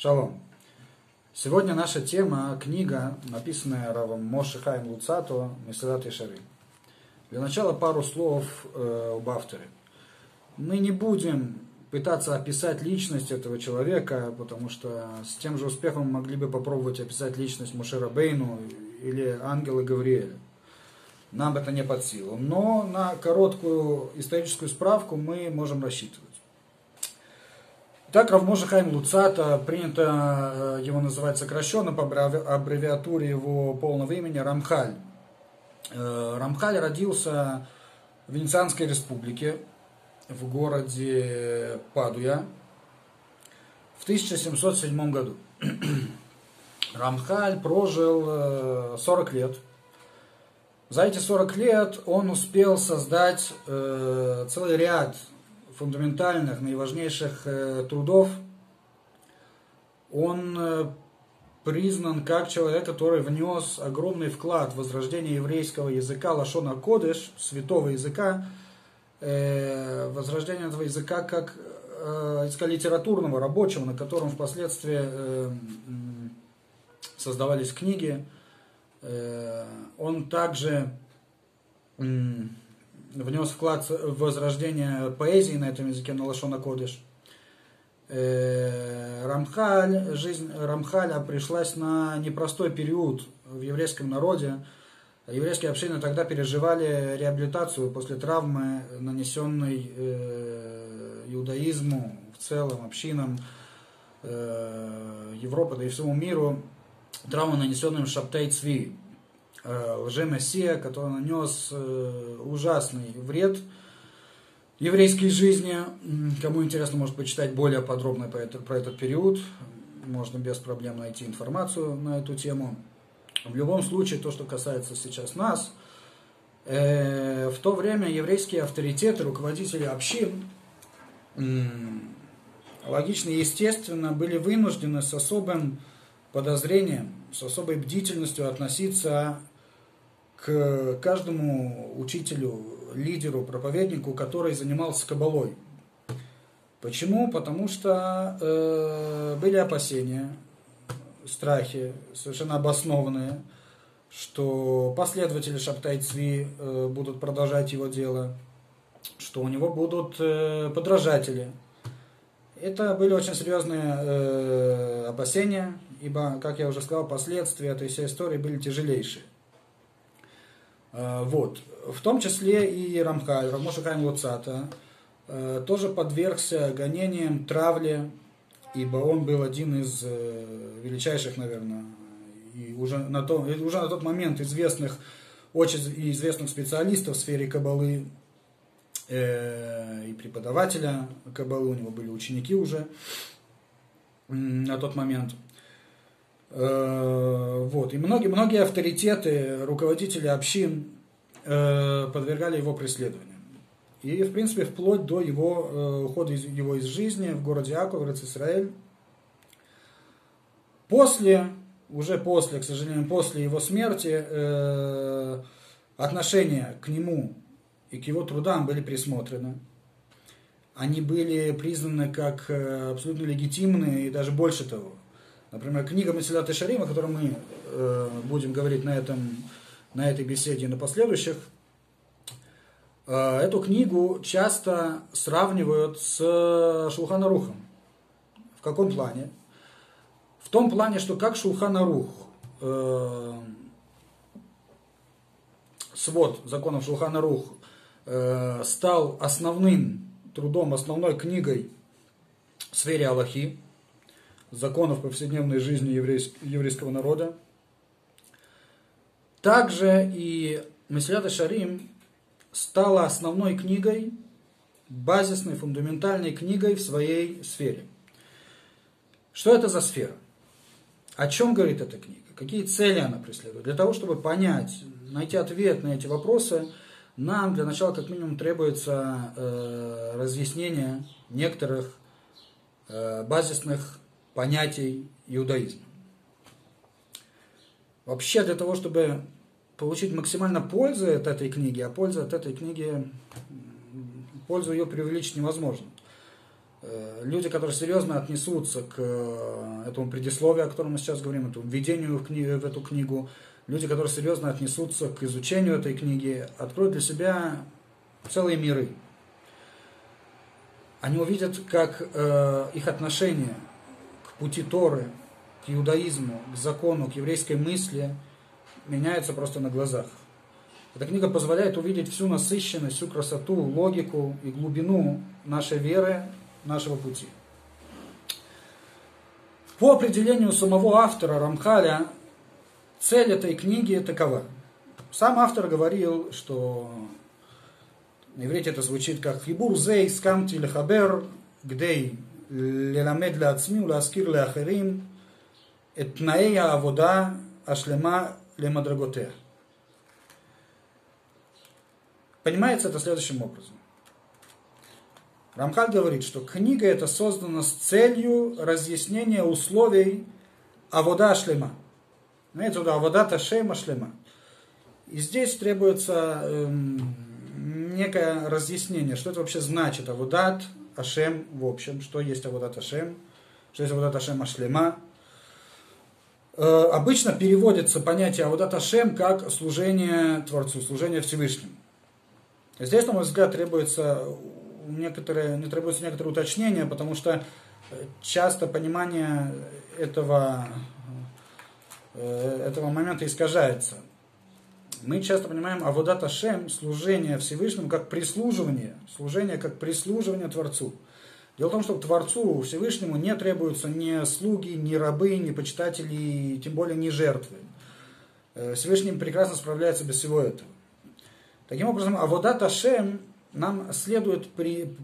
Шалом. Сегодня наша тема – книга, написанная Равом Моше Хайм Луцато «Меседат и Шары». Для начала пару слов э, об авторе. Мы не будем пытаться описать личность этого человека, потому что с тем же успехом могли бы попробовать описать личность Мушера Бейну или ангела Гавриэля. Нам это не под силу. Но на короткую историческую справку мы можем рассчитывать. Так Равможа Хайм Луцата, принято э, его называть сокращенно по аббревиатуре его полного имени Рамхаль. Э, Рамхаль родился в Венецианской республике в городе Падуя в 1707 году. Рамхаль прожил 40 э, лет. За эти 40 лет он успел создать целый ряд фундаментальных, наиважнейших э, трудов, он э, признан как человек, который внес огромный вклад в возрождение еврейского языка Лашона Кодыш, святого языка, э, возрождение этого языка как языка литературного, рабочего, на котором впоследствии создавались книги. Он также внес вклад в возрождение поэзии на этом языке, на Лашона Кодыш. Э, Рамхаль, жизнь Рамхаля пришлась на непростой период в еврейском народе. Еврейские общины тогда переживали реабилитацию после травмы, нанесенной э, иудаизму в целом, общинам э, Европы, да и всему миру, травму, нанесенную Шаптей Цви, лже-мессия, который нанес э, ужасный вред еврейской жизни. Кому интересно, может почитать более подробно про этот, про этот период. Можно без проблем найти информацию на эту тему. В любом случае, то, что касается сейчас нас, э, в то время еврейские авторитеты, руководители общин, логично и естественно, были вынуждены с особым подозрением, с особой бдительностью относиться к каждому учителю, лидеру, проповеднику, который занимался кабалой. Почему? Потому что э, были опасения, страхи, совершенно обоснованные, что последователи Шаптайцви э, будут продолжать его дело, что у него будут э, подражатели. Это были очень серьезные э, опасения, ибо, как я уже сказал, последствия этой всей истории были тяжелейшие. Э, вот. В том числе и Рамхаль, Рамоша Хайм Луцата, э, тоже подвергся гонениям, травле, ибо он был один из э, величайших, наверное, и уже на, то, уже на тот момент известных, очень известных специалистов в сфере кабалы и преподавателя кабалы, у него были ученики уже на тот момент – Э, вот. И многие, многие авторитеты, руководители общин э, подвергали его преследованию. И, в принципе, вплоть до его э, ухода из, его из жизни в городе Аков, в Израиль. После, уже после, к сожалению, после его смерти, отношения к нему и к его трудам были присмотрены. Они были признаны как абсолютно легитимные и даже больше того – Например, книга Масилят и Шарим, о которой мы э, будем говорить на, этом, на этой беседе и на последующих, э, эту книгу часто сравнивают с Шулханарухом. В каком плане? В том плане, что как Шулханарух, э, свод законов Шулханарух э, стал основным трудом, основной книгой в сфере Аллахи, законов повседневной жизни еврейского народа. Также и Месилята Шарим стала основной книгой, базисной, фундаментальной книгой в своей сфере. Что это за сфера? О чем говорит эта книга? Какие цели она преследует? Для того, чтобы понять, найти ответ на эти вопросы, нам для начала как минимум требуется э, разъяснение некоторых э, базисных понятий иудаизма. Вообще для того, чтобы получить максимально пользы от этой книги, а польза от этой книги, пользу ее преувеличить невозможно. Э, люди, которые серьезно отнесутся к э, этому предисловию, о котором мы сейчас говорим, этому введению в, книгу, в эту книгу, люди, которые серьезно отнесутся к изучению этой книги, откроют для себя целые миры. Они увидят, как э, их отношение пути Торы, к иудаизму, к закону, к еврейской мысли меняется просто на глазах. Эта книга позволяет увидеть всю насыщенность, всю красоту, логику и глубину нашей веры нашего пути. По определению самого автора Рамхаля, цель этой книги такова. Сам автор говорил, что на иврите это звучит как «Хибур зей скамти лехабер гдей леламед леацми уласкир леахерим את תנאי העבודה השלמה למדרגותיה». Понимается это следующим образом. Рамхаль говорит, что книга эта создана с целью разъяснения условий авода шлема. Знаете, вот авода ташема шлема. И здесь требуется эм, некое разъяснение, что это вообще значит аводат ашем в общем, что есть аводат ашем, что есть аводат ашем ашлема. Э, обычно переводится понятие аводат ашем как служение Творцу, служение Всевышнему. Здесь, на мой взгляд, требуется некоторые, не требуется некоторые уточнения, потому что часто понимание этого, э, этого момента искажается. Мы часто понимаем Аводат Ашем, служение Всевышнему, как прислуживание, служение как прислуживание Творцу. Дело в том, что Творцу Всевышнему не требуются ни слуги, ни рабы, ни почитатели, тем более ни жертвы. Э, Всевышний прекрасно справляется без всего этого. Таким образом, Аводат Ашем нам следует при,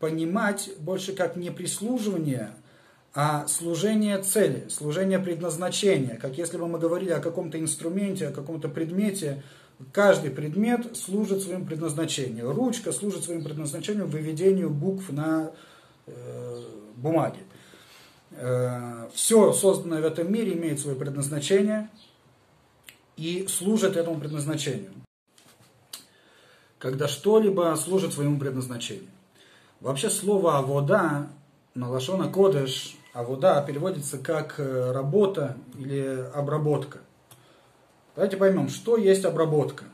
понимать больше как не прислуживание, а служение цели, служение предназначения. Как если бы мы говорили о каком-то инструменте, о каком-то предмете, каждый предмет служит своему предназначению. Ручка служит своему предназначению выведению букв на э, бумаге. Э, все созданное в этом мире имеет свое предназначение и служит этому предназначению когда что-либо служит своему предназначению. Вообще слово «авода» на лашона кодеш «авода» переводится как э, «работа» или «обработка». Давайте поймем, что есть обработка.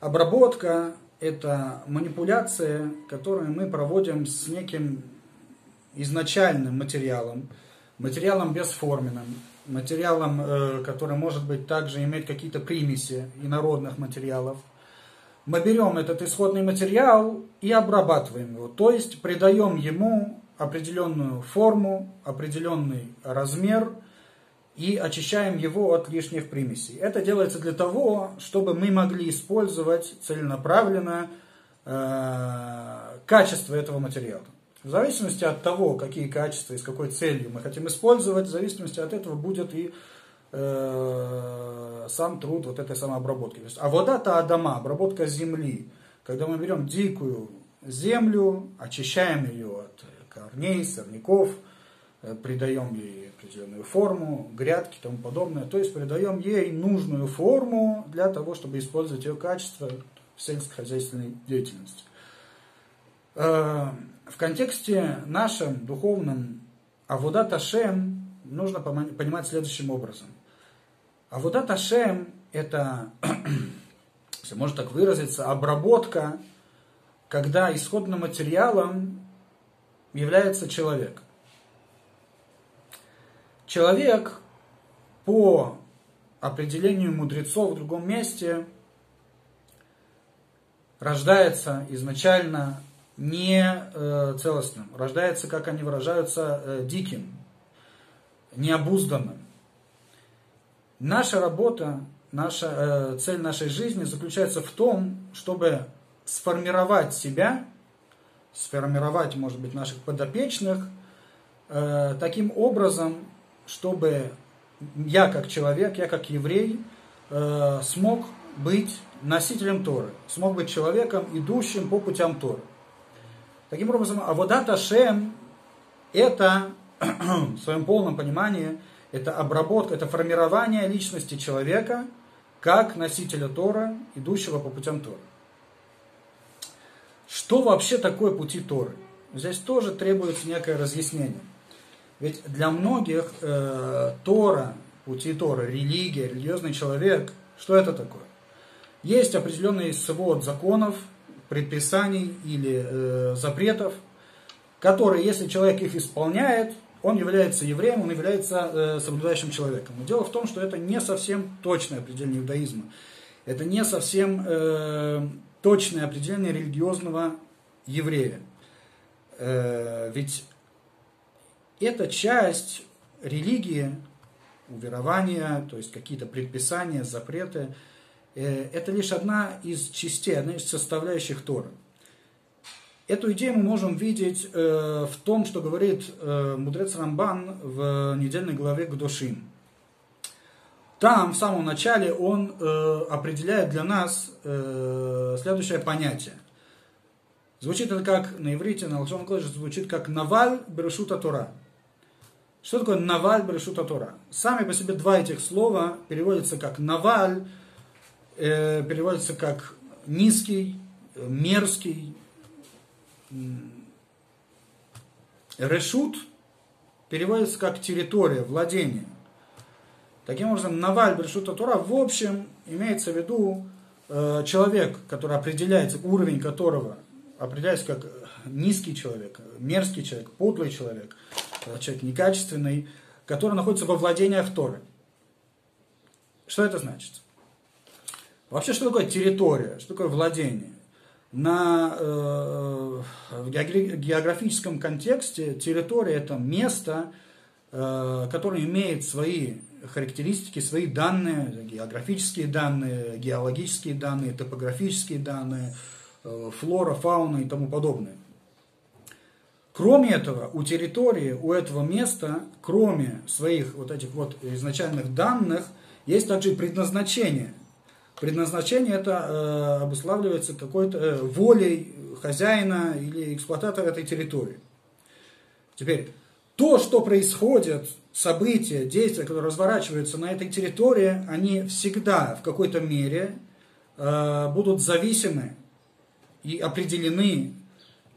Обработка – это манипуляция, которую мы проводим с неким изначальным материалом, материалом бесформенным, материалом, э, который может быть также иметь какие-то примеси инородных материалов – мы берем этот исходный материал и обрабатываем его, то есть придаем ему определенную форму, определенный размер и очищаем его от лишних примесей. Это делается для того, чтобы мы могли использовать целенаправленно э, качество этого материала. В зависимости от того, какие качества и с какой целью мы хотим использовать, в зависимости от этого будет и э, сам труд вот этой самой обработки. То есть, а вода-то Адама, обработка земли. Когда мы берем дикую землю, очищаем ее корней, сорняков, э, придаем ей определенную форму, грядки и тому подобное. То есть придаем ей нужную форму для того, чтобы использовать ее качество в сельскохозяйственной деятельности. Э, в контексте нашем духовном Авода Ташем нужно понимать следующим образом – а вот это Шем – это, если можно так выразиться, обработка, когда исходным материалом является человек. Человек по определению мудрецов в другом месте рождается изначально не э, целостным, рождается, как они выражаются, э, диким, необузданным. Наша работа, наша э, цель нашей жизни заключается в том, чтобы сформировать себя, сформировать, может быть, наших подопечных э, таким образом, чтобы я как человек, я как еврей э, смог быть носителем Торы, смог быть человеком, идущим по путям Торы. Таким образом, Аводат Ашем – это в своем полном понимании – это обработка, это формирование личности человека как носителя Тора, идущего по путям Торы. Что вообще такое пути Торы? здесь тоже требуется некое разъяснение. Ведь для многих э, Тора, пути Тора, религия, религиозный человек, что это такое? Есть определенный свод законов, предписаний или э, запретов, которые, если человек их исполняет, он является евреем, он является э, соблюдающим человеком. Но дело в том, что это не совсем точное определение иудаизма. Это не совсем э, точное определение религиозного еврея. Э, ведь эта часть религии, уверования, то есть какие-то предписания, запреты, э, это лишь одна из частей, одна из составляющих Торы. Эту идею мы можем видеть э, в том, что говорит мудрец Рамбан в недельной главе Гдошим. Там, в самом начале, он э, определяет для нас э, следующее понятие. Звучит это как на иврите, на Лакшон звучит как «наваль берешута Тора». Что такое «наваль берешута Тора»? Сами по себе два этих слова переводятся как «наваль», э, переводится как «низкий», «мерзкий», Решут переводится как территория, владение. Таким образом, Наваль Брешута Тура в общем имеется в виду э, человек, который определяется, уровень которого определяется как низкий человек, мерзкий человек, подлый человек, э, человек некачественный, который находится во владениях Торы. Что это значит? Вообще, что такое территория, что такое владение? на, э, в географическом контексте территория это место, э, которое имеет свои характеристики, свои данные, географические данные, геологические данные, топографические данные, э, флора, фауна и тому подобное. Кроме этого, у территории, у этого места, кроме своих вот этих вот изначальных данных, есть также и предназначение – Предназначение это э, обуславливается какой-то э, волей хозяина или эксплуататора этой территории. Теперь, то, что происходит, события, действия, которые разворачиваются на этой территории, они всегда в какой-то мере э, будут зависимы и определены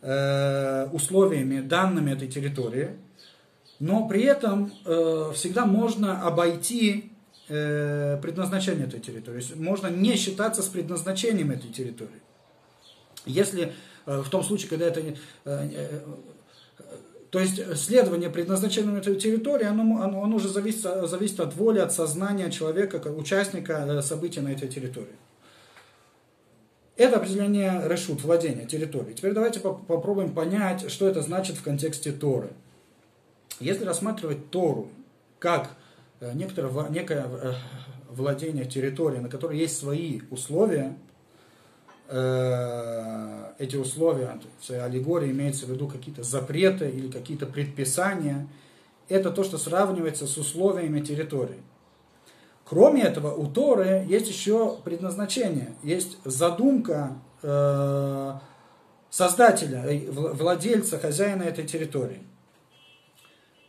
э, условиями, данными этой территории, но при этом э, всегда можно обойти э, предназначение этой территории. можно не считаться с предназначением этой территории. Если э, в том случае, когда это... Э, э, то есть следование предназначению этой территории, оно, оно, оно уже зависит, зависит от воли, от сознания человека, участника э, событий на этой территории. Это определение решут, владения территорией. Теперь давайте попробуем понять, что это значит в контексте Торы. Если рассматривать Тору как Э, некоторое, некое э, владение территорией, на которой есть свои условия, э, эти условия, в аллегории имеется в виду какие-то запреты или какие-то предписания, это то, что сравнивается с условиями территории. Кроме этого, у Торы есть еще предназначение, есть задумка создателя, владельца, хозяина этой территории.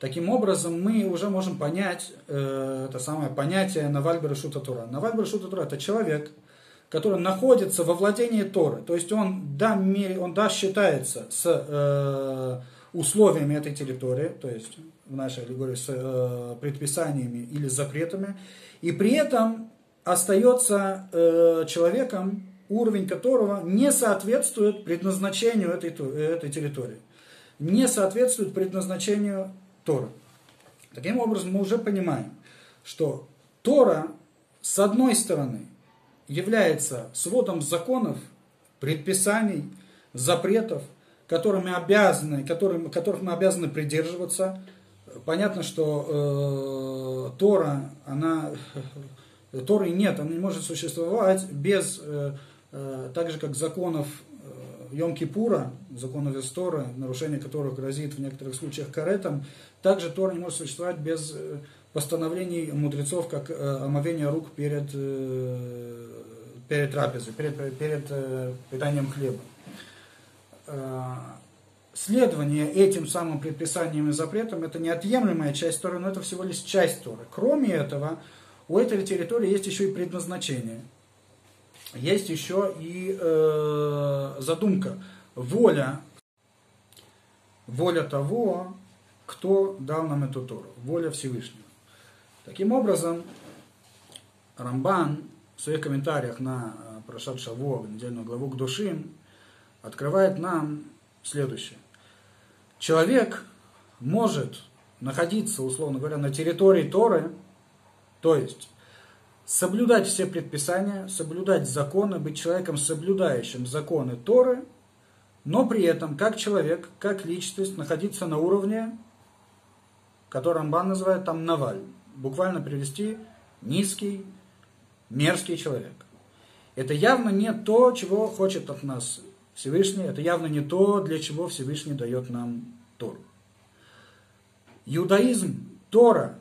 Таким образом, мы уже можем понять э, это самое понятие Наваль Берешута Тура. Наваль Берешута Тура – это человек, который находится во владении Торы. То есть он, да, он да, считается с э, условиями этой территории, то есть в нашей аллегории с э, предписаниями или запретами, и при этом остается э, человеком, уровень которого не соответствует предназначению этой, этой территории, не соответствует предназначению Тора. Таким образом, мы уже понимаем, что Тора, с одной стороны, является сводом законов, предписаний, запретов, которыми обязаны, которым, которых мы обязаны придерживаться. Понятно, что э, Тора, она, Торы нет, она не может существовать без, э, э, так же как законов Йом-Кипура, законов Исторы, нарушение которых грозит в некоторых случаях каретом, также Тора не может существовать без э, постановлений мудрецов, как э, омовение рук перед, э, перед трапезой, перед, перед питанием хлеба. Следование этим самым предписаниям и запретам – это неотъемлемая часть Торы, но это всего лишь часть Торы. Кроме этого, у этой территории есть еще и предназначение – есть еще и э, задумка, воля. воля того, кто дал нам эту Тору, воля Всевышнего. Таким образом, Рамбан в своих комментариях на э, Прошат Шаво, недельную главу к душим, открывает нам следующее. Человек может находиться, условно говоря, на территории Торы, то есть соблюдать все предписания, соблюдать законы, быть человеком, соблюдающим законы Торы, но при этом, как человек, как личность, находиться на уровне, который Рамбан называет там Наваль. Буквально привести низкий, мерзкий человек. Это явно не то, чего хочет от нас Всевышний, это явно не то, для чего Всевышний дает нам Тору. Иудаизм, Тора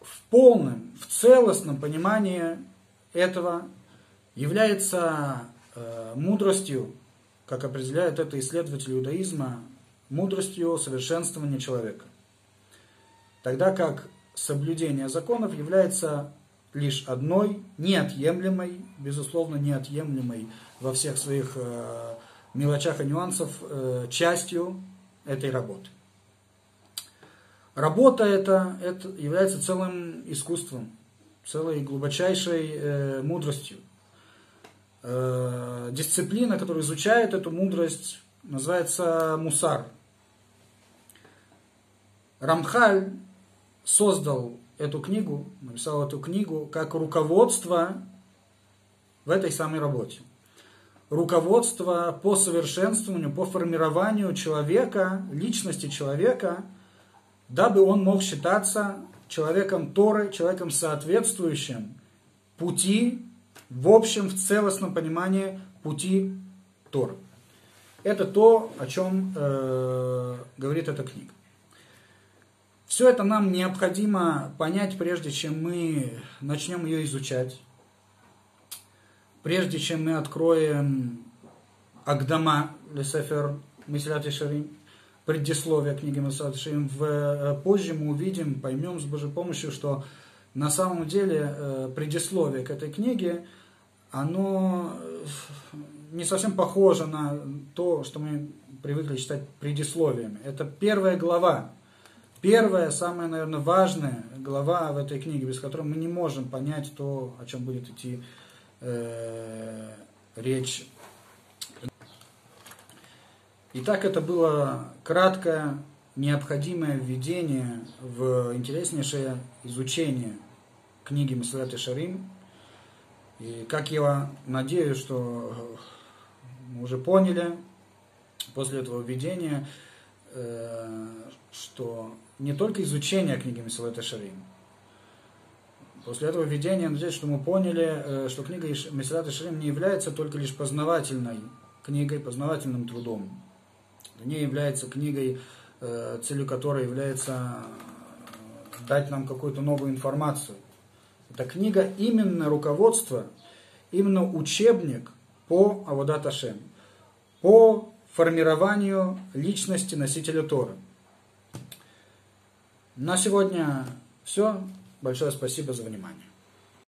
в полном, в целостном понимании этого является э, мудростью, как определяет это исследователь иудаизма, мудростью совершенствования человека. Тогда как соблюдение законов является лишь одной неотъемлемой, безусловно, неотъемлемой во всех своих э, мелочах и нюансах э, частью этой работы. Работа это, это является целым искусством, целой глубочайшей э, мудростью. Э, дисциплина, которая изучает эту мудрость, называется мусар. Рамхаль создал эту книгу, написал эту книгу как руководство в этой самой работе. Руководство по совершенствованию, по формированию человека, личности человека, дабы он мог считаться человеком Торы, человеком соответствующим пути, в общем, в целостном понимании пути Торы. Это то, о чем э, говорит эта книга. Все это нам необходимо понять, прежде чем мы начнем ее изучать, прежде чем мы откроем Агдама Лесефер Мислят Шарим, предисловие книги Мислят Шарим, э, позже мы увидим, поймем с Божьей помощью, что на самом деле э, предисловие к этой книге, оно э, не совсем похоже на то, что мы привыкли читать предисловиями. Это первая глава первая, самая, наверное, важная глава в этой книге, без которой мы не можем понять то, о чем будет идти э, речь. Итак, это было краткое, необходимое введение в интереснейшее изучение книги и Шарим. И как я надеюсь, что мы уже поняли после этого введения, что не только изучение книги Месилет Шарим. После этого введения, надеюсь, что мы поняли, э, что книга Месилет Шарим не является только лишь познавательной книгой, познавательным трудом. Не является книгой, э, целью которой является э, дать нам какую-то новую информацию. Это книга именно руководство, именно учебник по Аводат Ашем, по формированию личности носителя Торы. На сегодня все. Большое спасибо за внимание.